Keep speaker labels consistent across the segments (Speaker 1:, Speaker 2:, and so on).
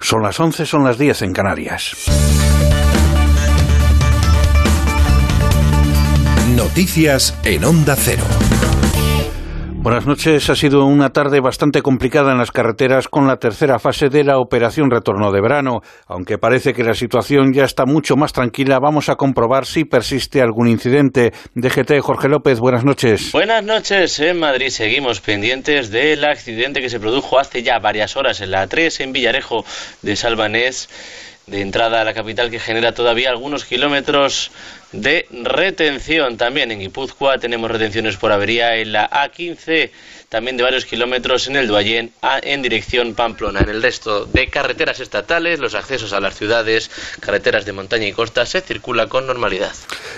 Speaker 1: Son las 11, son las 10 en Canarias.
Speaker 2: Noticias en Onda Cero.
Speaker 1: Buenas noches. Ha sido una tarde bastante complicada en las carreteras con la tercera fase de la operación retorno de verano. Aunque parece que la situación ya está mucho más tranquila, vamos a comprobar si persiste algún incidente. DGT Jorge López, buenas noches.
Speaker 3: Buenas noches. En Madrid seguimos pendientes del accidente que se produjo hace ya varias horas en la 3 en Villarejo de Salvanés de entrada a la capital que genera todavía algunos kilómetros de retención. También en Guipúzcoa tenemos retenciones por avería en la A15 también de varios kilómetros en el Duayén en dirección Pamplona. En el resto de carreteras estatales, los accesos a las ciudades, carreteras de montaña y costa se circula con normalidad.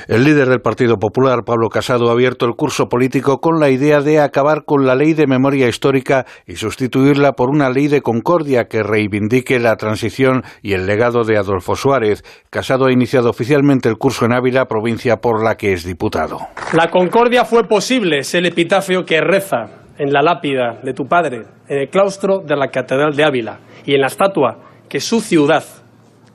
Speaker 1: El líder del Partido Popular, Pablo Casado, ha abierto el curso político con la idea de acabar con la ley de memoria histórica y sustituirla por una ley de concordia que reivindique la transición y el legado de Adolfo Suárez. Casado ha iniciado oficialmente el curso en Ávila, provincia por la que es diputado.
Speaker 4: La concordia fue posible, es el epitafio que reza en la lápida de tu padre, en el claustro de la Catedral de Ávila y en la estatua que su ciudad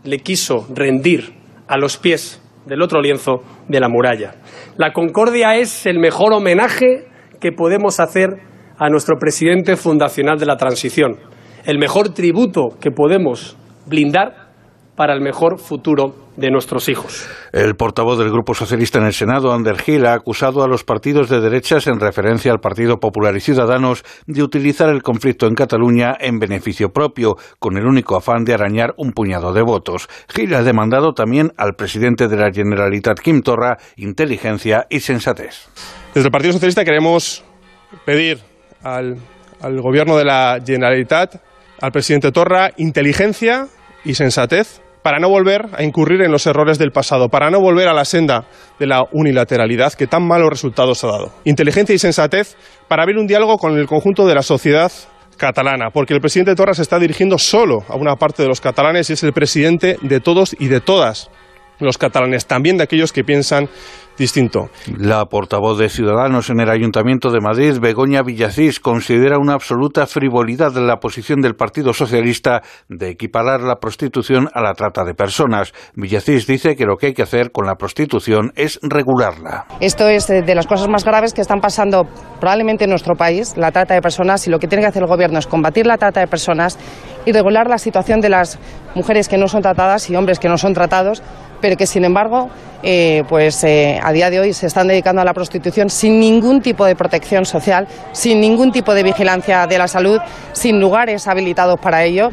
Speaker 4: le quiso rendir a los pies del otro lienzo de la muralla. La concordia es el mejor homenaje que podemos hacer a nuestro presidente fundacional de la transición, el mejor tributo que podemos blindar para el mejor futuro de nuestros hijos.
Speaker 1: El portavoz del Grupo Socialista en el Senado, Ander Gil, ha acusado a los partidos de derechas en referencia al Partido Popular y Ciudadanos de utilizar el conflicto en Cataluña en beneficio propio, con el único afán de arañar un puñado de votos. Gil ha demandado también al presidente de la Generalitat, Kim Torra, inteligencia y sensatez.
Speaker 5: Desde el Partido Socialista queremos pedir al, al Gobierno de la Generalitat, al presidente Torra, inteligencia y sensatez para no volver a incurrir en los errores del pasado, para no volver a la senda de la unilateralidad que tan malos resultados ha dado. Inteligencia y sensatez para abrir un diálogo con el conjunto de la sociedad catalana, porque el presidente Torra se está dirigiendo solo a una parte de los catalanes y es el presidente de todos y de todas los catalanes, también de aquellos que piensan distinto.
Speaker 1: La portavoz de Ciudadanos en el Ayuntamiento de Madrid, Begoña Villacís, considera una absoluta frivolidad la posición del Partido Socialista de equiparar la prostitución a la trata de personas. Villacís dice que lo que hay que hacer con la prostitución es regularla.
Speaker 6: Esto es de las cosas más graves que están pasando probablemente en nuestro país, la trata de personas, y lo que tiene que hacer el Gobierno es combatir la trata de personas y regular la situación de las mujeres que no son tratadas y hombres que no son tratados pero que sin embargo eh, pues eh, a día de hoy se están dedicando a la prostitución sin ningún tipo de protección social, sin ningún tipo de vigilancia de la salud, sin lugares habilitados para ello.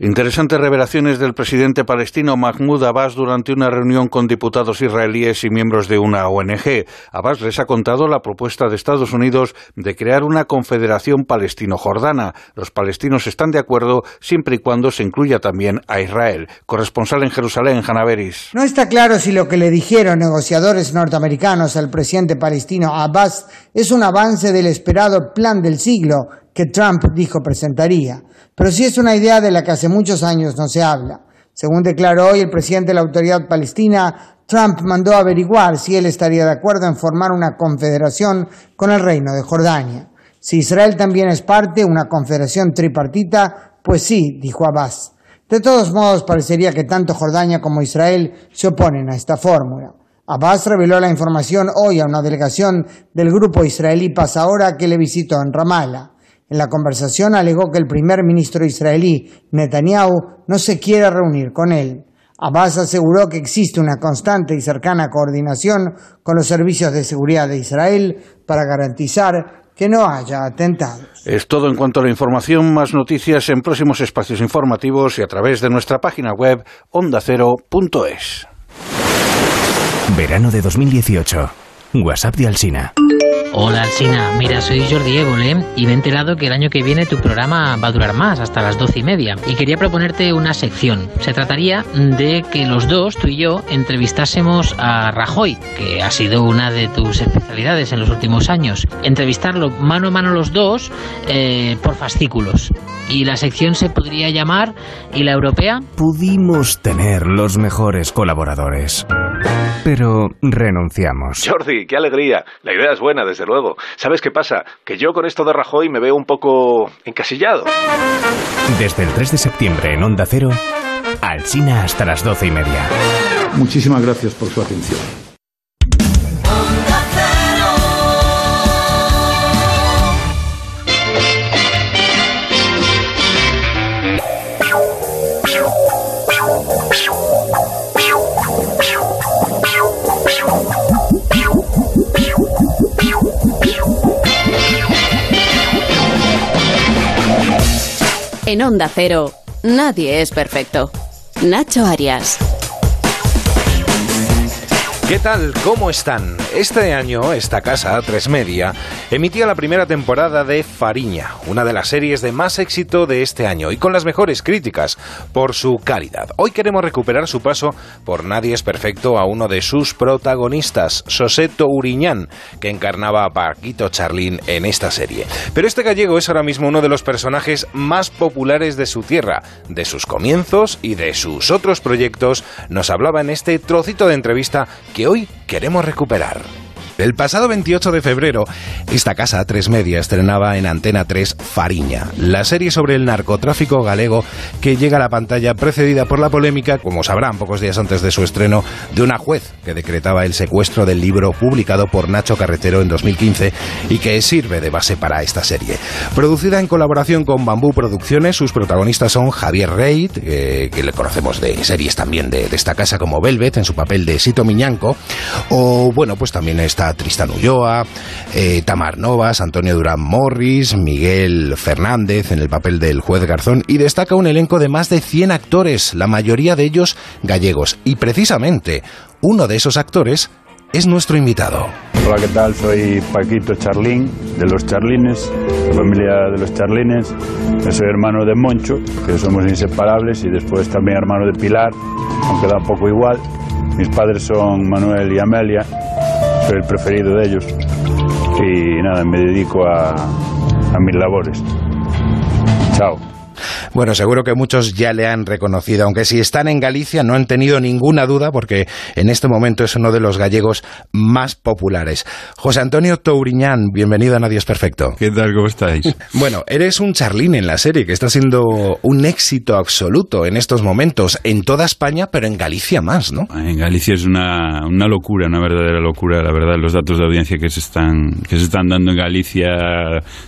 Speaker 1: Interesantes revelaciones del presidente palestino Mahmoud Abbas durante una reunión con diputados israelíes y miembros de una ONG. Abbas les ha contado la propuesta de Estados Unidos de crear una confederación palestino-jordana. Los palestinos están de acuerdo siempre y cuando se incluya también a Israel. Corresponsal en Jerusalén, Hanaveris.
Speaker 7: No está claro si lo que le dijeron negociadores norteamericanos al presidente palestino Abbas es un avance del esperado plan del siglo que Trump dijo presentaría pero sí es una idea de la que hace muchos años no se habla. Según declaró hoy el presidente de la autoridad palestina, Trump mandó averiguar si él estaría de acuerdo en formar una confederación con el reino de Jordania. Si Israel también es parte, una confederación tripartita, pues sí, dijo Abbas. De todos modos, parecería que tanto Jordania como Israel se oponen a esta fórmula. Abbas reveló la información hoy a una delegación del grupo israelí Paz Ahora que le visitó en Ramallah. En la conversación alegó que el primer ministro israelí, Netanyahu, no se quiere reunir con él. Abbas aseguró que existe una constante y cercana coordinación con los servicios de seguridad de Israel para garantizar que no haya atentados.
Speaker 1: Es todo en cuanto a la información, más noticias en próximos espacios informativos y a través de nuestra página web ondacero.es.
Speaker 2: Verano de 2018. WhatsApp de Alsina.
Speaker 8: Hola Alsina, mira, soy Jordi Évole y me he enterado que el año que viene tu programa va a durar más, hasta las doce y media. Y quería proponerte una sección. Se trataría de que los dos, tú y yo, entrevistásemos a Rajoy, que ha sido una de tus especialidades en los últimos años. Entrevistarlo mano a mano los dos eh, por fascículos. Y la sección se podría llamar ¿Y la europea?
Speaker 2: Pudimos tener los mejores colaboradores pero renunciamos.
Speaker 9: Jordi, qué alegría. La idea es buena, desde luego. ¿Sabes qué pasa? Que yo con esto de Rajoy me veo un poco encasillado.
Speaker 2: Desde el 3 de septiembre en Onda Cero, Alsina hasta las doce y media.
Speaker 10: Muchísimas gracias por su atención.
Speaker 11: En Onda Cero, nadie es perfecto. Nacho Arias.
Speaker 12: ¿Qué tal? ¿Cómo están? Este año, esta casa, Tres Media, emitía la primera temporada de Fariña, una de las series de más éxito de este año y con las mejores críticas por su calidad. Hoy queremos recuperar su paso por Nadie es Perfecto a uno de sus protagonistas, Soseto Uriñán, que encarnaba a Paquito Charlín en esta serie. Pero este gallego es ahora mismo uno de los personajes más populares de su tierra, de sus comienzos y de sus otros proyectos, nos hablaba en este trocito de entrevista que hoy queremos recuperar. El pasado 28 de febrero, esta casa, Tres Media, estrenaba en Antena 3 Fariña, la serie sobre el narcotráfico galego que llega a la pantalla precedida por la polémica, como sabrán pocos días antes de su estreno, de una juez que decretaba el secuestro del libro publicado por Nacho Carretero en 2015 y que sirve de base para esta serie. Producida en colaboración con Bambú Producciones, sus protagonistas son Javier Reid, eh, que le conocemos de series también de, de, esta casa como Velvet, en su papel de Sito Miñanco, o bueno, pues también está Tristan Ulloa, eh, Tamar Novas, Antonio Durán Morris, Miguel Fernández en el papel del juez Garzón y destaca un elenco de más de 100 actores, la mayoría de ellos gallegos. Y precisamente uno de esos actores es nuestro invitado.
Speaker 13: Hola, ¿qué tal? Soy Paquito Charlín, de los Charlines, familia de los Charlines. Yo soy hermano de Moncho, que somos inseparables, y después también hermano de Pilar, aunque da un poco igual. Mis padres son Manuel y Amelia, soy el preferido de ellos. Y nada, me dedico a, a mis labores. Chao.
Speaker 12: Bueno, seguro que muchos ya le han reconocido, aunque si están en Galicia no han tenido ninguna duda porque en este momento es uno de los gallegos más populares. José Antonio Touriñán, bienvenido a Nadie es Perfecto.
Speaker 14: ¿Qué tal? ¿Cómo estáis?
Speaker 12: Bueno, eres un charlín en la serie que está siendo un éxito absoluto en estos momentos en toda España, pero en Galicia más, ¿no?
Speaker 14: En Galicia es una, una locura, una verdadera locura, la verdad, los datos de audiencia que se están, que se están dando en Galicia,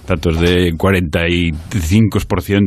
Speaker 14: datos de 45%,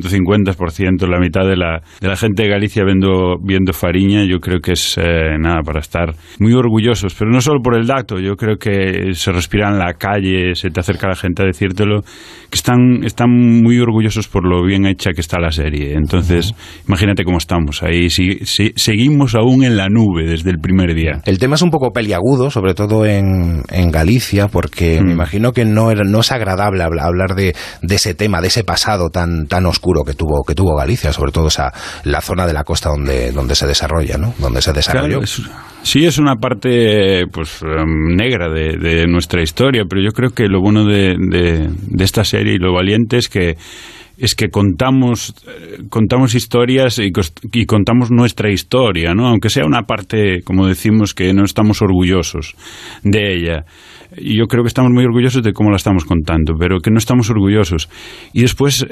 Speaker 14: 50%, la mitad de la, de la gente de Galicia viendo, viendo Fariña, yo creo que es eh, nada para estar muy orgullosos, pero no solo por el dato, yo creo que se respira en la calle, se te acerca la gente a decírtelo, que están, están muy orgullosos por lo bien hecha que está la serie. Entonces, uh -huh. imagínate cómo estamos ahí, si, si, seguimos aún en la nube desde el primer día.
Speaker 12: El tema es un poco peliagudo, sobre todo en, en Galicia, porque mm. me imagino que no, era, no es agradable hablar de, de, ese tema, de ese pasado tan, tan oscuro que tuvo, que tuvo Galicia, sobre todo esa, la zona de la costa donde, donde se desarrolla, ¿no? Donde se desarrolló.
Speaker 14: Claro, es, sí, es una parte pues um, negra de, de, nuestra historia, pero yo creo que lo bueno de, de, de esta serie y lo valiente es que es que contamos contamos historias y, y, contamos nuestra historia, ¿no? Aunque sea una parte, como decimos, que no estamos orgullosos de ella. Yo creo que estamos muy orgullosos de cómo la estamos contando, pero que no estamos orgullosos. Y después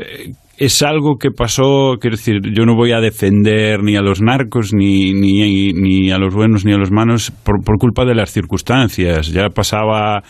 Speaker 14: es algo que pasó, quiero decir, yo no voy a defender ni a los narcos, ni, ni, ni a los buenos, ni a los malos, por, por culpa de las circunstancias. Ya pasaba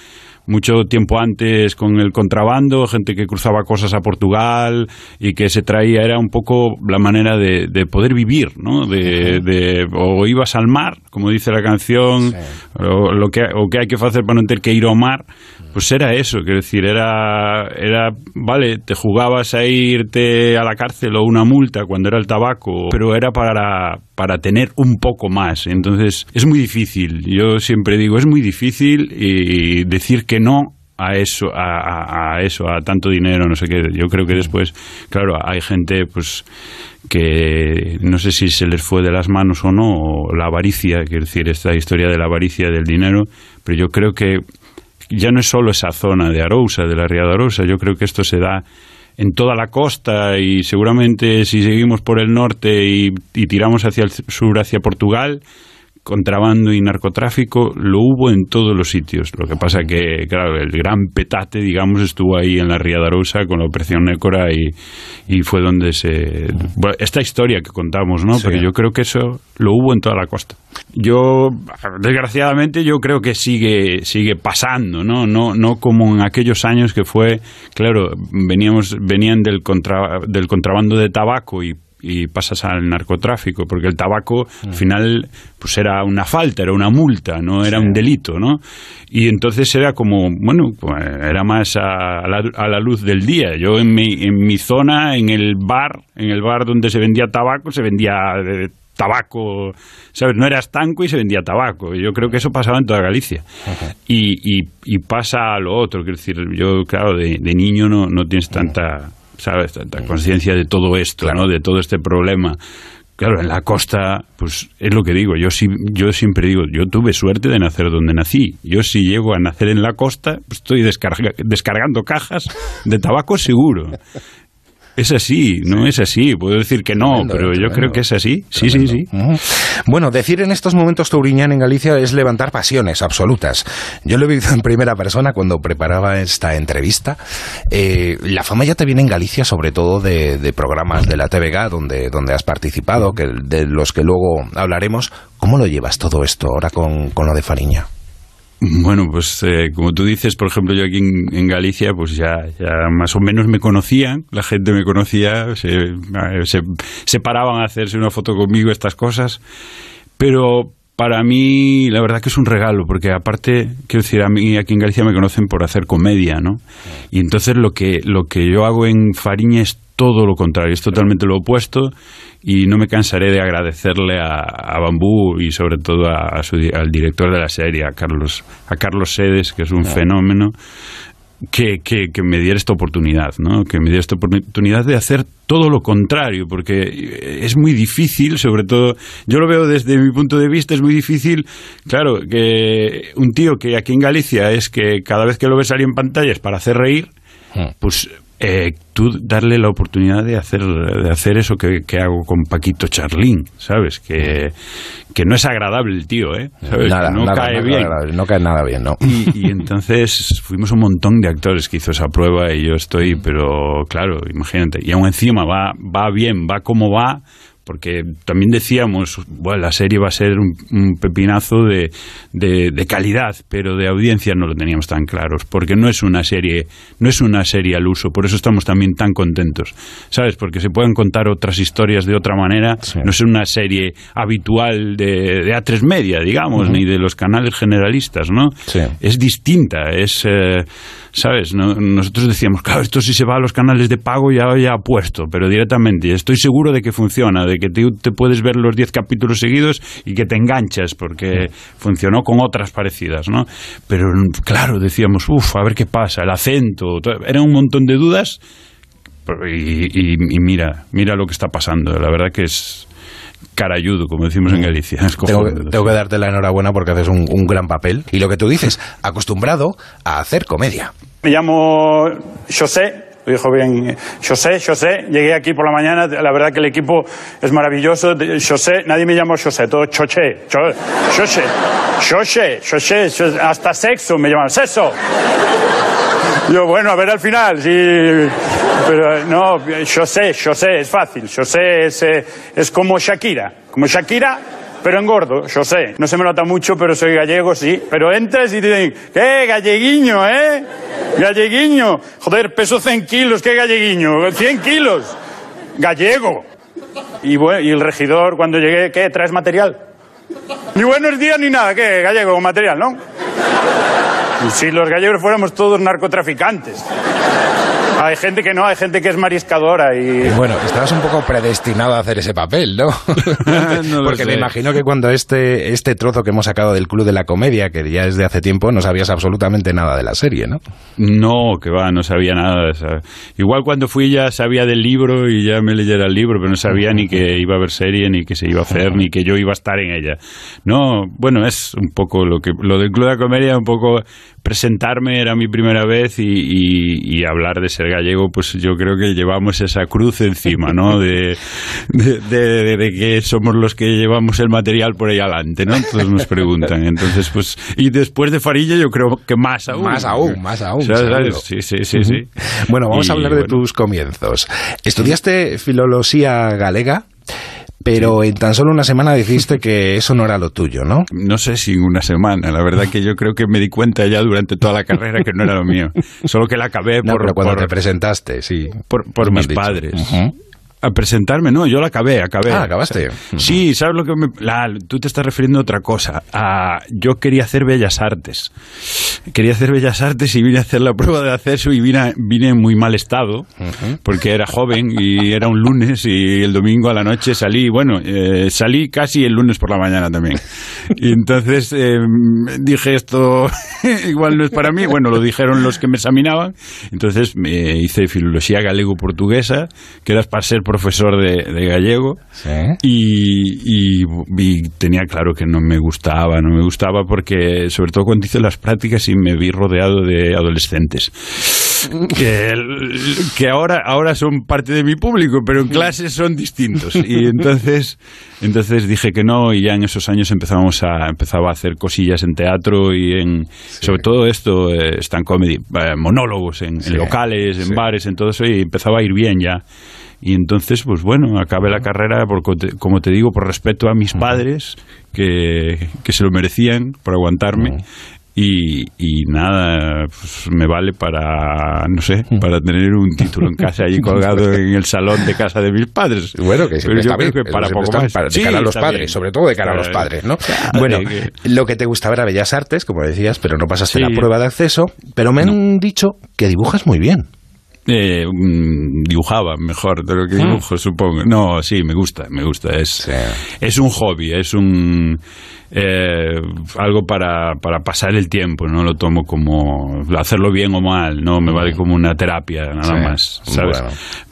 Speaker 14: mucho tiempo antes con el contrabando, gente que cruzaba cosas a Portugal y que se traía, era un poco la manera de, de poder vivir, ¿no? De, de, o ibas al mar, como dice la canción, sí. o, lo que, o que hay que hacer para no tener que ir ao mar, pues era eso, quiero decir, era, era, vale, te jugabas a irte a la cárcel o una multa cuando era el tabaco, pero era para, para tener un poco más. Entonces, es muy difícil. Yo siempre digo, es muy difícil y decir que no a eso, a, a, eso, a tanto dinero, no sé qué. Yo creo que después, claro, hay gente, pues que no sé si se les fue de las manos o no, o la avaricia, quiero decir, esta historia de la avaricia del dinero, pero yo creo que ya no es solo esa zona de Arousa, de la Ría de Arousa, yo creo que esto se da en toda la costa y seguramente si seguimos por el norte y, tiramos hacia el sur, hacia Portugal, contrabando y narcotráfico lo hubo en todos los sitios. Lo que pasa que, claro, el gran petate, digamos, estuvo ahí en la Ría de Arousa con la Operación Nécora y, y fue donde se... Bueno, esta historia que contamos, ¿no?
Speaker 12: Sí.
Speaker 14: Pero yo creo que eso lo hubo en toda la costa. Yo, desgraciadamente, yo creo que sigue, sigue pasando, ¿no? No, no como en aquellos años que fue, claro, veníamos, venían del, contra, del contrabando de tabaco y y pasas al narcotráfico, porque el tabaco al final pues era una falta, era una multa, no era un delito, ¿no? Y entonces era como, bueno, pues, era más a, la, a la luz del día. Yo en mi, en mi zona, en el bar, en el bar donde se vendía tabaco, se vendía eh, tabaco, ¿sabes? No era estanco y se vendía tabaco. Yo creo que eso pasaba en toda Galicia. Y, y, y pasa a lo otro, quiero decir, yo, claro, de, de niño no, no tienes tanta, ¿sabes? Tanta conciencia de todo esto, ¿no? De todo este problema. Claro, en la costa, pues es lo que digo. Yo sí, yo siempre digo, yo tuve suerte de nacer donde nací. Yo si llego a nacer en la costa, pues estoy descarga- descargando cajas de tabaco seguro. Es así, no es así. Puedo decir que no,
Speaker 12: Tremendo,
Speaker 14: pero yo
Speaker 12: tremendo.
Speaker 14: creo que es así. Sí, sí, sí.
Speaker 12: Bueno, decir en estos momentos Touriñán en Galicia es levantar pasiones absolutas. Yo lo he vivido en primera persona cuando preparaba esta entrevista. Eh, la fama ya te viene en Galicia, sobre todo de, de programas de la TVG donde, donde has participado, que de los que luego hablaremos. ¿Cómo lo llevas todo esto ahora con, con lo de Fariña?
Speaker 14: Bueno, pues eh, como tú dices, por ejemplo, yo aquí en, en Galicia, pues ya, ya más o menos me conocían, la gente me conocía, se, se, se paraban a hacerse una foto conmigo, estas cosas, pero para mí la verdad que es un regalo, porque aparte, quiero decir, a mí aquí en Galicia me conocen por hacer comedia, ¿no? Y entonces lo que, lo que yo hago en Fariña es todo lo contrario, es totalmente lo opuesto y no me cansaré de agradecerle a, a Bambú y sobre todo a, a su al director de la serie, a Carlos, a Carlos Sedes, que es un fenómeno, que, que, que me diera esta oportunidad, ¿no? Que me diera esta oportunidad de hacer todo lo contrario, porque es muy difícil, sobre todo, yo lo veo desde mi punto de vista, es muy difícil, claro, que un tío que aquí en Galicia es que cada vez que lo ves salir en pantallas para hacer reír, pues eh, tú darle la oportunidad de hacer, de hacer eso que, que hago con Paquito Charlín, ¿sabes? Que, que no es agradable el tío, ¿eh? ¿Sabes?
Speaker 12: Nada,
Speaker 14: no
Speaker 12: nada,
Speaker 14: cae
Speaker 12: nada
Speaker 14: bien.
Speaker 12: no cae nada bien, ¿no?
Speaker 14: Y, y entonces fuimos un montón de actores que hizo esa prueba y yo estoy, pero claro, imagínate. Y aún encima va, va bien, va como va, porque también decíamos, bueno, la serie va a ser un, un pepinazo de, de, de calidad, pero de audiencia no lo teníamos tan claros, porque no es una serie, no es una serie al uso, por eso estamos también tan contentos, ¿sabes? Porque se pueden contar otras historias de otra manera, no es una serie habitual de, de A3 Media, digamos, ni de los canales generalistas, ¿no? Es distinta, es, eh, ¿sabes? No- nosotros decíamos, claro, esto si se va a los canales de pago ya, ya puesto, pero directamente, estoy seguro de que funciona, de que te, te puedes ver los 10 capítulos seguidos y que te enganchas, porque funcionó con otras parecidas, ¿no? Pero claro, decíamos, uff, a ver qué pasa, el acento, to- era un montón de dudas y, y- y mira, mira lo que está pasando, la verdad que es carayudo, como decimos en Galicia. es
Speaker 12: Tengo,
Speaker 14: cojonudo.
Speaker 12: tengo que darte la enhorabuena porque haces un, un gran papel. Y lo que tú dices, acostumbrado a hacer comedia.
Speaker 15: Me llamo José, dijo bien. José, José, llegué aquí por la mañana, la verdad que el equipo es maravilloso. José, nadie me llama José, todo Choché. Cho- José, José, José, hasta sexo me llaman, sexo. Yo, bueno, a ver al final, sí. Pero no, José, José, es fácil. José es, eh, es como Shakira. Como Shakira, pero engordo, José. No se me nota mucho, pero soy gallego, sí. Pero entras y te dicen, ¿qué? Galleguiño, ¿eh? Galleguiño. Joder, peso 100 kilos, ¿qué galleguiño? 100 kilos. Gallego. Y, bueno, y el regidor, cuando llegué, ¿qué? ¿Traes material? Ni buenos días ni nada, ¿qué? Gallego material, ¿no? Y si los gallegos fuéramos todos narcotraficantes. Hay gente que no, hay gente que es mariscadora y...
Speaker 12: Bueno, estabas un poco predestinado a hacer ese papel, ¿no? Porque me imagino que cuando este, este trozo que hemos sacado del Club de la Comedia, que ya es de hace tiempo, no sabías absolutamente nada de la serie, ¿no?
Speaker 14: No, que va, no sabía nada. de esa- Igual cuando fui ya sabía del libro y ya me leyera el libro, pero no sabía ni que iba a haber serie, ni que se iba a hacer, ni que yo iba a estar en ella. No, bueno, es un poco lo que lo del Club de la Comedia, un poco presentarme era mi primera vez y, y, hablar de ser gallego, pues yo creo que llevamos esa cruz encima, ¿no? De, de, de, que somos los que llevamos el material por ahí adelante, ¿no? Todos nos preguntan. Entonces, pues, y después de Farilla yo creo que más aún.
Speaker 12: Más aún, más aún.
Speaker 14: Sí, sí, sí, sí.
Speaker 12: Bueno, vamos a hablar de tus comienzos. ¿Estudiaste filología galega? Pero en tan solo una semana dijiste que eso no era lo tuyo, ¿no?
Speaker 14: No sé si en una semana. La verdad que yo creo que me di cuenta ya durante toda la carrera que no era lo mío. Solo que la acabé por...
Speaker 12: Pero cuando te presentaste, sí.
Speaker 14: Por, mis padres a presentarme, no, yo la acabé, acabé.
Speaker 12: Ah, acabaste.
Speaker 14: Sí, ¿sabes lo que me... tú te estás refiriendo a otra cosa. yo quería hacer Bellas Artes. Quería hacer Bellas Artes y vine a hacer la prueba de acceso y vine, vine en muy mal estado, porque era joven y era un lunes y el domingo a la noche salí, bueno, eh, salí casi el lunes por la mañana también. Y entonces em, dije esto igual no es para mí, bueno, lo dijeron los que me examinaban, entonces me hice filología galego-portuguesa, que era para ser profesor de, gallego y, tenía claro que no me gustaba, no me gustaba porque sobre todo cuando hice las prácticas y me vi rodeado de adolescentes. Que, que ahora, ahora son parte de mi público, pero en clases son distintos. Y entonces, entonces dije que no, y ya en esos años empezamos a, empezaba a hacer cosillas en teatro y en, sobre todo esto, eh, stand comedy, eh, monólogos en, locales, en bares, en todo eso, y empezaba a ir bien ya. Y entonces, pues bueno, acabé la carrera, por, como te digo, por respeto a mis padres, que, que se lo merecían por aguantarme. Y, y, nada, pues me vale para, no sé, para tener un título en casa ahí colgado en el salón de casa de mis padres.
Speaker 12: Bueno, que Pero yo creo que para poco más. de cara a los padres, sobre todo de cara a los padres, ¿no? bueno, lo que te gustaba era Bellas Artes, como decías, pero no pasaste la prueba de acceso. Pero me han dicho que dibujas muy bien.
Speaker 14: Eh, mm, dibujaba mejor de lo que ah. dibujo, supongo. No, sí, me gusta, me gusta. Es, es un hobby, es un eh, algo para, para pasar el tiempo. No lo tomo como hacerlo bien o mal, no me vale como una terapia, nada más. ¿sabes?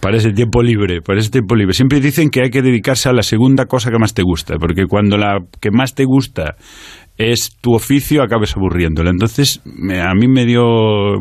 Speaker 14: Para ese tiempo libre, para ese tiempo libre. Siempre dicen que hay que dedicarse a la segunda cosa que más te gusta, porque cuando la que más te gusta es tu oficio, acabes aburriéndolo. Entonces, a mí me dio,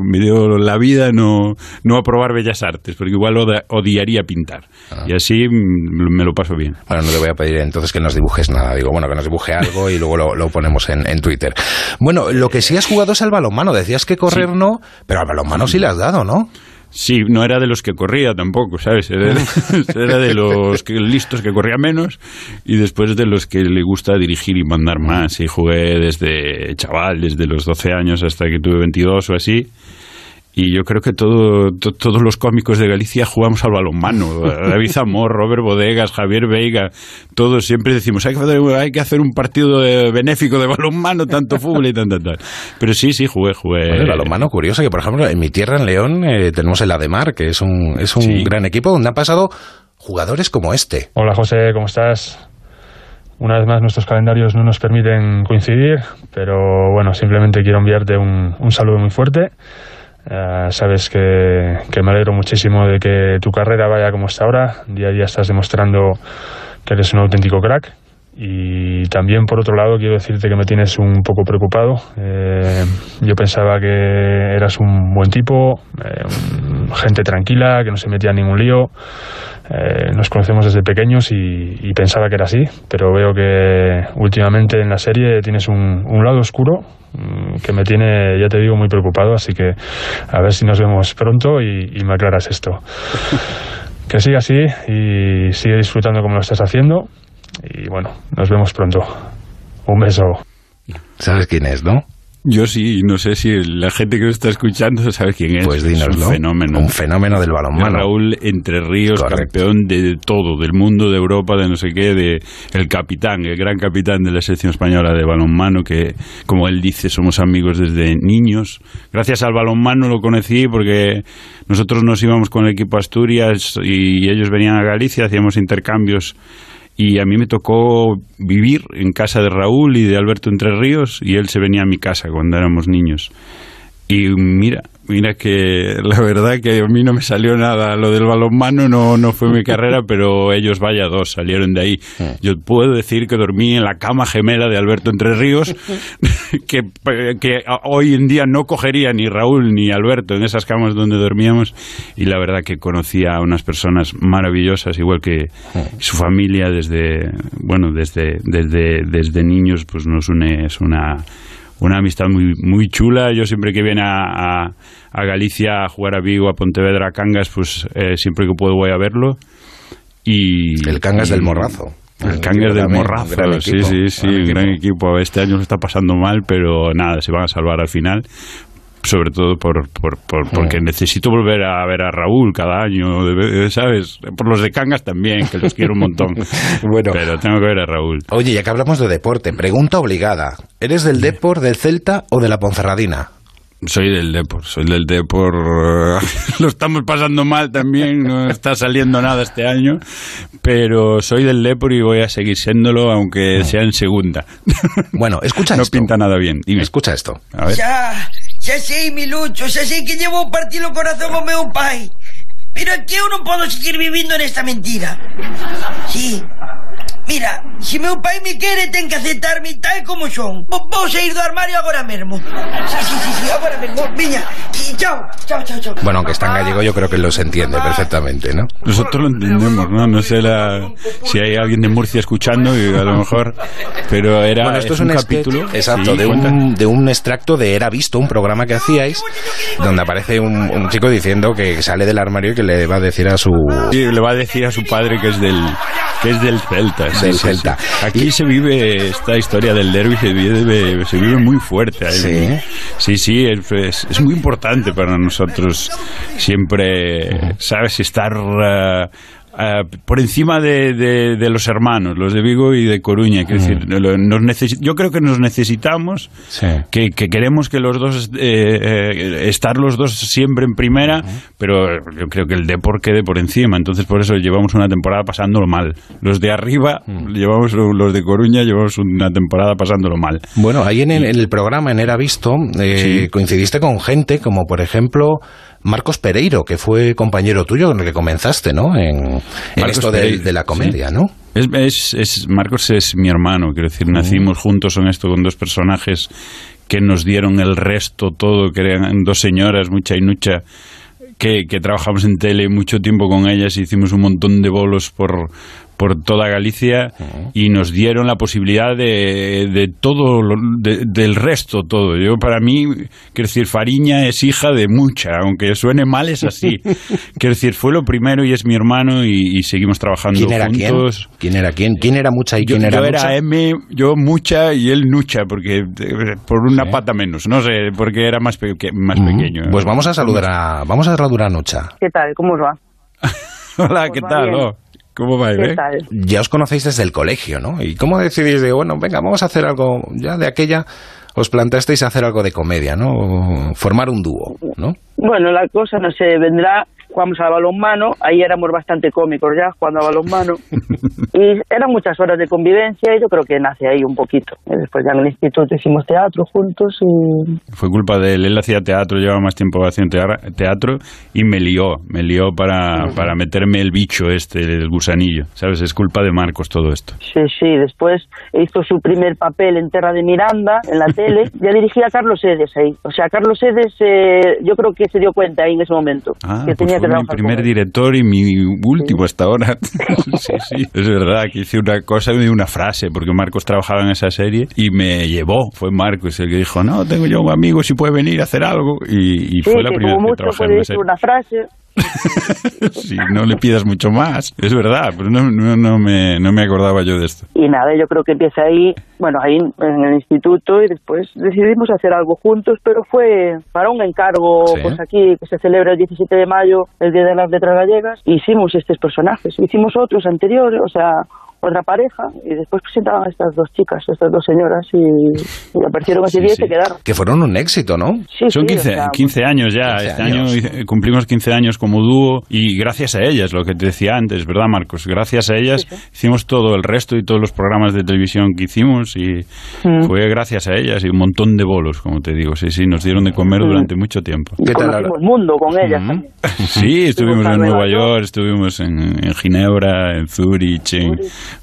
Speaker 14: me dio la vida no, no aprobar Bellas Artes, porque igual odiaría pintar. Ah. Y así mm, me lo paso bien.
Speaker 12: Bueno, no te voy a pedir entonces que nos dibujes nada. Digo, bueno, que nos dibuje algo y luego lo, ponemos en, Twitter. Bueno, lo que sí has jugado es al balonmano. Decías que correr no, pero al balonmano sí le has dado, ¿no?
Speaker 14: Sí, no era de los que corría tampoco, ¿sabes? Era, de los que, listos que corría menos y después de los que le gusta dirigir y mandar más. Y jugué desde chaval, desde los 12 años hasta que tuve 22 o así. Y yo creo que todo, todos los cómicos de Galicia jugamos al balonmano. David Zamor, Robert Bodegas, Javier Veiga, todos siempre decimos, hay que hacer, hay que hacer un partido benéfico de balonmano, tanto fútbol y tanto tal. Pero sí, sí, jugué, jugué.
Speaker 12: el balonmano, curioso, que por ejemplo en mi tierra, en León, eh, tenemos el Ademar, que es un, es un gran equipo donde han pasado jugadores como este.
Speaker 16: Hola José, ¿cómo estás? Una vez más nuestros calendarios no nos permiten coincidir, pero bueno, simplemente quiero enviarte un, un saludo muy fuerte eh, sabes que, me alegro muchísimo de que tu carrera vaya como está ahora. Día a día estás demostrando que eres un auténtico crack. Y también, por otro lado, quiero decirte que me tienes un poco preocupado. Eh, yo pensaba que eras un buen tipo, eh, gente tranquila, que no se metía en ningún lío. Eh, nos conocemos desde pequeños y, pensaba que era así, pero veo que últimamente en la serie tienes un, lado oscuro que me tiene, ya te digo, muy preocupado, así que a ver si nos vemos pronto y, me aclaras esto. que siga así y sigue disfrutando como lo estás haciendo y bueno, nos vemos pronto. Un beso.
Speaker 12: ¿Sabes quién es, no?
Speaker 14: Yo sí, no sé si la gente que nos está escuchando sabe quién es.
Speaker 12: Pues dínoslo.
Speaker 14: un fenómeno.
Speaker 12: Un fenómeno del balonmano.
Speaker 14: Raúl Entre Ríos, campeón de todo, del mundo, de Europa, de no sé qué, de el capitán, el gran capitán de la selección española de balonmano, que como él dice, somos amigos desde niños. Gracias al balonmano lo conocí porque nosotros nos íbamos con el equipo Asturias y ellos venían a Galicia, hacíamos intercambios y a mí me tocó vivir en casa de Raúl y de Alberto Entre Ríos y él se venía a mi casa cuando éramos niños. Y mira, Mira que la verdad que a mí no me salió nada. Lo del balonmano no, no fue mi carrera, pero ellos, vaya dos, salieron de ahí. Yo puedo decir que dormí en la cama gemela de Alberto Entre Ríos, que, que hoy en día no cogería ni Raúl ni Alberto en esas camas donde dormíamos. Y la verdad que conocí a unas personas maravillosas, igual que su familia desde, bueno, desde, desde, desde niños, pues nos une, es una una amistad muy, muy chula. Yo siempre que viene a, a, Galicia a jugar a Vigo, a Pontevedra, a Cangas, pues eh, siempre que puedo voy a verlo. Y,
Speaker 12: el Cangas del Morrazo.
Speaker 14: El Cangas del Morrazo, sí, sí, sí, un gran equipo. Este año lo está pasando mal, pero nada, se van a salvar al final sobre todo por, por, porque necesito volver a ver a Raúl cada año, ¿sabes? Por los de Cangas también, que los quiero un montón. bueno, pero tengo que ver a Raúl.
Speaker 12: Oye, ya que hablamos de deporte, pregunta obligada. ¿Eres del Depor, del Celta o de la Ponferradina?
Speaker 14: Soy del Depor, soy del Depor. Lo estamos pasando mal también, no está saliendo nada este año, pero soy del Depor y voy a seguir siéndolo aunque sea en segunda.
Speaker 12: Bueno, escucha
Speaker 14: no
Speaker 12: esto.
Speaker 14: No pinta nada bien. Dime.
Speaker 12: Escucha esto.
Speaker 14: A ver.
Speaker 17: Ya, xa sei, mi Lucho, xa sei que llevo partido corazón ao meu pai. Pero é que eu non podo seguir vivindo nesta mentira. Sí. Mira, se meu pai me quere ten que aceptarme tal como son. Vou sair do armario agora mesmo. Sí, sí, sí, sí, agora mesmo. Viña, y chao, chao, chao, chao.
Speaker 12: Bueno, aunque está en gallego yo creo que lo se entiende perfectamente, ¿no?
Speaker 14: Nosotros lo entendemos, ¿no? No sé la, si hay alguien de Murcia escuchando y a lo mejor... Pero era
Speaker 12: bueno, esto es, un,
Speaker 14: un capítulo...
Speaker 12: Exacto,
Speaker 14: sí,
Speaker 12: de, un, de un extracto de Era Visto, un programa que hacíais, donde aparece un, un chico diciendo que sale del armario y que le va a decir a su...
Speaker 14: Sí, le va a decir a su padre que es del, que es del Celta.
Speaker 12: Del Celta.
Speaker 14: Aquí se vive esta historia del derby, se vive, se vive muy fuerte. Ahí.
Speaker 12: Sí,
Speaker 14: sí, sí es, es, es, muy importante para nosotros siempre, ¿sabes? Estar... Uh, Uh, por encima de, de, de, los hermanos, los de Vigo y de Coruña. Mm. decir, nos yo creo que nos necesitamos,
Speaker 12: sí.
Speaker 14: que, que, queremos que los dos, eh, eh, estar los dos siempre en primera, pero yo creo que el Depor quede por encima. Entonces, por eso llevamos una temporada pasándolo mal. Los de arriba,
Speaker 12: Mm.
Speaker 14: llevamos los de Coruña, llevamos una temporada pasándolo mal.
Speaker 12: Bueno, ahí en el, en el programa, en Era Visto, eh, sí. coincidiste con gente como, por ejemplo, Marcos Pereiro, que fue compañero tuyo con el que comenzaste, ¿no? En, en esto de, de, la comedia,
Speaker 14: sí.
Speaker 12: ¿no?
Speaker 14: Es, es, es, Marcos es mi hermano, quiero decir, nacimos juntos en esto con dos personajes que nos dieron el resto todo, que eran dos señoras, mucha y nucha, que, que trabajamos en tele mucho tiempo con ellas, hicimos un montón de bolos por, por toda Galicia uh -huh. y nos dieron la posibilidad de, de todo, lo, de, del resto todo. Yo para mí, quiero decir, Fariña es hija de mucha, aunque suene mal es así. quiero decir, fue lo primero y es mi hermano y, y seguimos trabajando
Speaker 12: ¿Quién era
Speaker 14: juntos.
Speaker 12: Quién? ¿Quién era quién? ¿Quién era mucha y quién
Speaker 14: yo,
Speaker 12: era
Speaker 14: yo
Speaker 12: mucha?
Speaker 14: era M, yo mucha y él nucha, porque por una
Speaker 12: ¿Sí?
Speaker 14: pata menos, no sé, porque era más, pe más uh -huh. pequeño.
Speaker 12: Pues vamos a saludar a, vamos a saludar a Nucha.
Speaker 18: ¿Qué tal? ¿Cómo os va?
Speaker 14: Hola, pues ¿qué va tal? ¿Cómo va,
Speaker 18: ¿Qué tal?
Speaker 12: Ya os conocéis desde el colegio, ¿no? ¿Y cómo decidís de, bueno, venga, vamos a hacer algo, ya de aquella os planteasteis hacer algo de comedia, ¿no? O formar un dúo, ¿no?
Speaker 18: Bueno, la cosa no se vendrá jugamos a balonmano, ahí éramos bastante cómicos ya jugando a balonmano y eran muchas horas de convivencia y yo creo que nace ahí un poquito. Después ya en el instituto hicimos teatro juntos y...
Speaker 14: Fue culpa de él, él hacía teatro, llevaba más tiempo haciendo teatro y me lió, me lió para, para meterme el bicho este, el gusanillo, ¿sabes? Es culpa de Marcos todo esto.
Speaker 18: Sí, sí, después hizo su primer papel en Terra de Miranda, en la tele, ya dirigía a Carlos Edes ahí. O sea, Carlos Edes eh, yo creo que se dio cuenta ahí en ese momento.
Speaker 14: Ah,
Speaker 18: que
Speaker 14: pues
Speaker 18: tenía
Speaker 14: fue mi primer director y mi último hasta ahora. sí, sí, es verdad que hice una cosa y una frase, porque Marcos trabajaba en esa serie y me llevó. Fue Marcos el que dijo, no, tengo yo un amigo, si puede venir a hacer algo. Y, y
Speaker 18: sí,
Speaker 14: fue la primera vez que trabajé en una serie.
Speaker 18: una frase.
Speaker 14: sí, no le pidas mucho más. Es verdad, pero no, no, no, me, no me acordaba yo de esto.
Speaker 18: Y nada, yo creo que empieza ahí, bueno, ahí en el instituto y después decidimos hacer algo juntos, pero fue para un encargo,
Speaker 12: Sí.
Speaker 18: pues aquí, que se celebra el 17 de mayo, el Día de las Letras Gallegas, hicimos estos personajes, hicimos otros anteriores, o sea, otra pareja y después presentaban a estas dos chicas, estas dos señoras y, y aparecieron ese
Speaker 12: Sí,
Speaker 18: y
Speaker 12: sí.
Speaker 18: se quedaron.
Speaker 12: Que fueron un éxito, ¿no?
Speaker 18: Sí,
Speaker 14: Son
Speaker 18: sí,
Speaker 14: 15,
Speaker 18: o sea,
Speaker 14: 15 años ya.
Speaker 12: 15
Speaker 14: este
Speaker 12: años.
Speaker 14: año cumplimos 15 años como dúo y gracias a ellas, lo que te decía antes, ¿verdad, Marcos? Gracias a ellas hicimos todo el resto y todos los programas de televisión que hicimos y
Speaker 18: Mm.
Speaker 14: fue gracias a ellas y un montón de bolos, como te digo. Sí, sí, nos dieron de comer
Speaker 18: Mm.
Speaker 14: durante mucho tiempo.
Speaker 18: y conocimos mundo con ellas. también.
Speaker 14: Sí, estuvimos
Speaker 18: a
Speaker 14: en
Speaker 18: Nueva
Speaker 14: York, estuvimos en, en Ginebra, en Zurich, en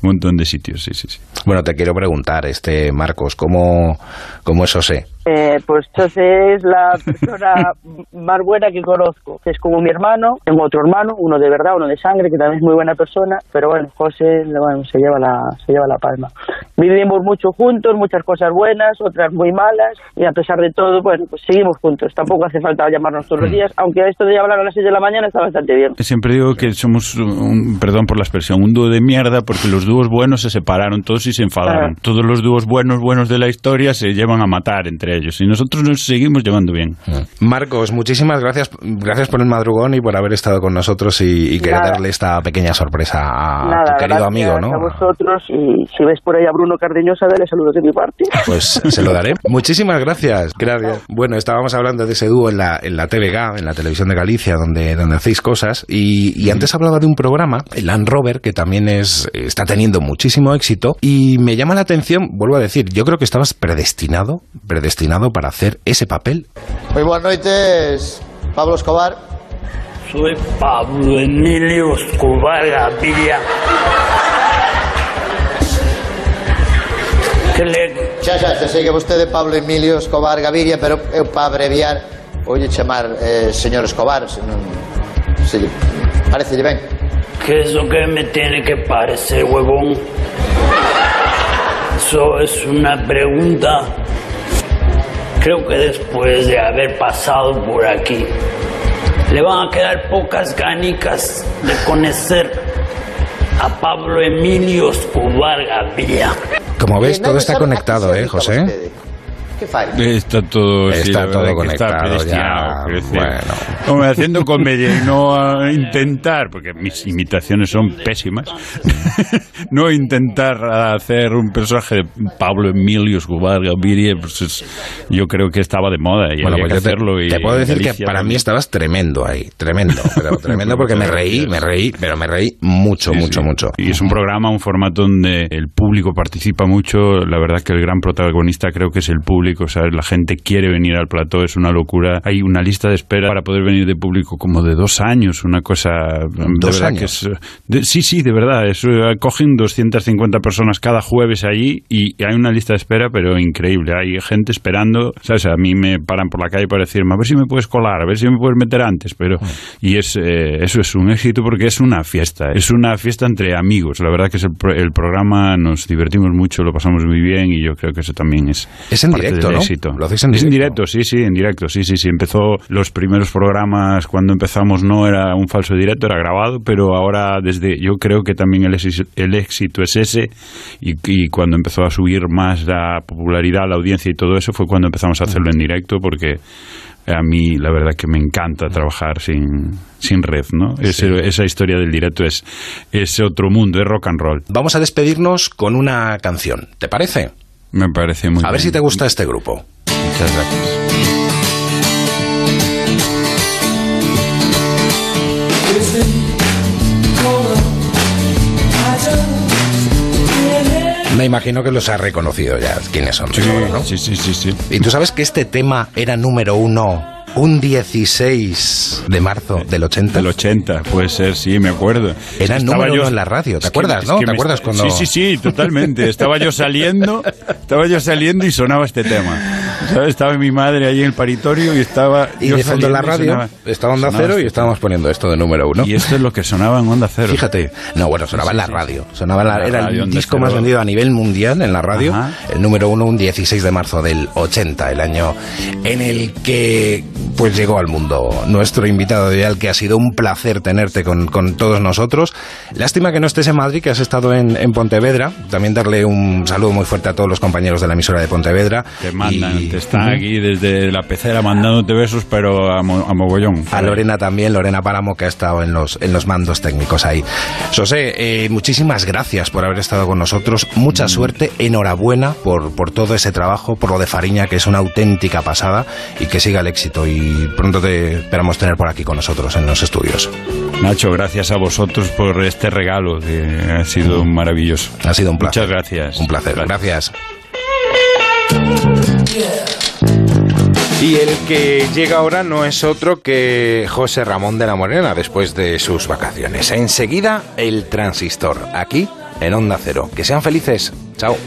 Speaker 14: un montón de sitios, sí, sí, sí.
Speaker 12: Bueno, te quiero preguntar, este Marcos, ¿cómo, cómo es José?
Speaker 18: Eh, pues José es la persona más buena que conozco. Es como mi hermano, tengo otro hermano, uno de verdad, uno de sangre, que también es muy buena persona, pero bueno, José bueno, se, lleva la, se lleva la palma. Vivimos mucho juntos, muchas cosas buenas, otras muy malas, y a pesar de todo, bueno, pues seguimos juntos. Tampoco hace falta llamarnos todos los días, aunque esto de hablar a las 6 de la mañana está bastante bien.
Speaker 14: Siempre digo que somos, un, perdón por la expresión, un dúo de mierda porque los dúos buenos se separaron todos y se enfadaron.
Speaker 18: Ah.
Speaker 14: Todos los dúos buenos, buenos de la historia se llevan a matar entre ellos y nosotros nos seguimos llevando bien.
Speaker 12: Marcos, muchísimas gracias, gracias por el madrugón y por haber estado con nosotros y, y querer
Speaker 18: Nada.
Speaker 12: darle esta pequeña sorpresa a
Speaker 18: Nada,
Speaker 12: tu querido amigo, ¿no?
Speaker 18: a vosotros, y si ves por ahí a Bruno Cardeñosa, dale saludos de mi parte.
Speaker 12: Pues se lo daré. Muchísimas gracias. Gracias. Bueno, estábamos hablando de ese dúo en la, en la TVG, en la televisión de Galicia, donde, donde hacéis cosas. Y, y antes hablaba de un programa, el Land Rover, que también es, está teniendo muchísimo éxito. Y me llama la atención, vuelvo a decir, yo creo que estabas predestinado, predestinado para hacer ese papel.
Speaker 19: Muy buenas noches, Pablo Escobar.
Speaker 20: Soy Pablo Emilio Escobar Gaviria. Que le...
Speaker 19: Xa, xa, xa sei que vostede Pablo Emilio Escobar Gaviria, pero eu para abreviar oulle chamar eh, señor Escobar, se non se lle parece ben.
Speaker 20: ¿Qué es lo que me tiene que parecer, huevón? Eso es una pregunta. Creo que después de haber pasado por aquí, le van a quedar pocas ganicas de conocer a Pablo Emilio Escobar Gaviria.
Speaker 12: Como ves, todo está conectado, ¿eh, José?
Speaker 19: Que fai?
Speaker 14: Está todo, sí,
Speaker 12: Está
Speaker 14: la
Speaker 12: todo
Speaker 14: está
Speaker 12: conectado
Speaker 14: predestinado,
Speaker 12: ya. Bueno.
Speaker 14: Hombre, haciendo comedia y no a intentar, porque mis imitaciones son pésimas, no intentar hacer un personaje de Pablo Emilio Escobar Gaviria, pues es- yo creo que estaba de moda y
Speaker 12: Bueno,
Speaker 14: había
Speaker 12: pues
Speaker 14: que
Speaker 12: yo te,
Speaker 14: hacerlo. y
Speaker 12: te puedo decir que para mí estabas tremendo ahí, tremendo, pero tremendo porque me reí, me reí, pero me reí mucho,
Speaker 14: Sí,
Speaker 12: mucho,
Speaker 14: sí.
Speaker 12: mucho.
Speaker 14: Y es un programa, un formato donde el público participa mucho. La verdad que el gran protagonista creo que es el público. La gente quiere venir al plató, es una locura. Hay una lista de espera para poder venir de público como de dos años, una cosa.
Speaker 12: ¿Dos años?
Speaker 14: que es. de- sí, sí, de verdad. Es, cogen 250 personas cada jueves allí y hay una lista de espera, pero increíble. Hay gente esperando. ¿sabes? A mí me paran por la calle para decirme, a ver si me puedes colar, a ver si me puedes meter antes. pero Y es eh, eso es un éxito porque es una fiesta. Es una fiesta entre amigos. La verdad que es el, el programa, nos divertimos mucho, lo pasamos muy bien y yo creo que eso también es.
Speaker 12: Es en directo,
Speaker 14: del
Speaker 12: ¿no?
Speaker 14: éxito.
Speaker 12: Lo hacéis en
Speaker 14: Es en
Speaker 12: directo.
Speaker 14: directo, sí, sí, en directo, sí, sí, sí. Empezó los primeros programas cuando empezamos no era un falso directo, era grabado, pero ahora desde yo creo que también el, éxito- el éxito es ese y, y cuando empezó a subir más la popularidad, la audiencia y todo eso fue cuando empezamos a hacerlo en directo porque a mí la verdad que me encanta trabajar sin, sin red, ¿no? Ese- esa historia del directo es, es otro mundo, es rock and roll.
Speaker 12: Vamos a despedirnos con una canción, ¿te parece?
Speaker 14: Me parece muy
Speaker 12: A ver si te gusta este grupo.
Speaker 14: Muchas gracias.
Speaker 12: Me imagino que los has reconocido ya, quiénes son.
Speaker 14: Sí, sí, sí, sí.
Speaker 12: Y tú sabes que este tema era número uno un 16 de marzo del 80.
Speaker 14: Del 80, puede ser, sí, me acuerdo.
Speaker 12: Era número
Speaker 14: yo-
Speaker 12: uno en la radio, ¿te
Speaker 14: es que-
Speaker 12: acuerdas,
Speaker 14: es
Speaker 12: no?
Speaker 14: que
Speaker 12: ¿Te acuerdas
Speaker 14: está-
Speaker 12: cuando...?
Speaker 14: Sí, sí, sí, totalmente. Estaba yo saliendo, estaba yo saliendo y sonaba este tema. ¿Sabes? Estaba mi madre ahí en el paritorio y estaba...
Speaker 12: Y
Speaker 14: yo
Speaker 12: de fondo en la radio
Speaker 14: sonaba-
Speaker 12: estaba Onda Cero y estábamos poniendo esto de número uno.
Speaker 14: Y esto es lo que sonaba en Onda Cero.
Speaker 12: Fíjate, no, bueno, sonaba en la radio. Sonaba en la-
Speaker 14: La
Speaker 12: era
Speaker 14: radio,
Speaker 12: el disco más vendido a nivel mundial en la radio.
Speaker 14: Ajá.
Speaker 12: El número uno, un 16 de marzo del 80, el año en el que pues llegó al mundo nuestro invitado de hoy, al que ha sido un placer tenerte con, con todos nosotros. Lástima que no estés en Madrid, que has estado en, en Pontevedra. También darle un saludo muy fuerte a todos los compañeros de la emisora de Pontevedra.
Speaker 14: Te mandan Te está aquí desde la pecera mandándote besos, pero a, mogollón.
Speaker 12: A Lorena también, Lorena Páramo, que ha estado en los, en los mandos técnicos ahí. José, eh, muchísimas gracias por haber estado con nosotros. Mucha mm. suerte, enhorabuena por, por todo ese trabajo, por lo de Fariña, que es una auténtica pasada y que siga el éxito. Y pronto te esperamos tener por aquí con nosotros en los estudios.
Speaker 14: Nacho, gracias a vosotros por este regalo, que ha sido maravilloso.
Speaker 12: Ha sido un placer.
Speaker 14: Muchas gracias.
Speaker 12: Un placer. gracias. Y el que llega ahora no es otro que José Ramón de la Morena después de sus vacaciones. Enseguida, el transistor, aquí en Onda Cero. Que sean felices. Chao.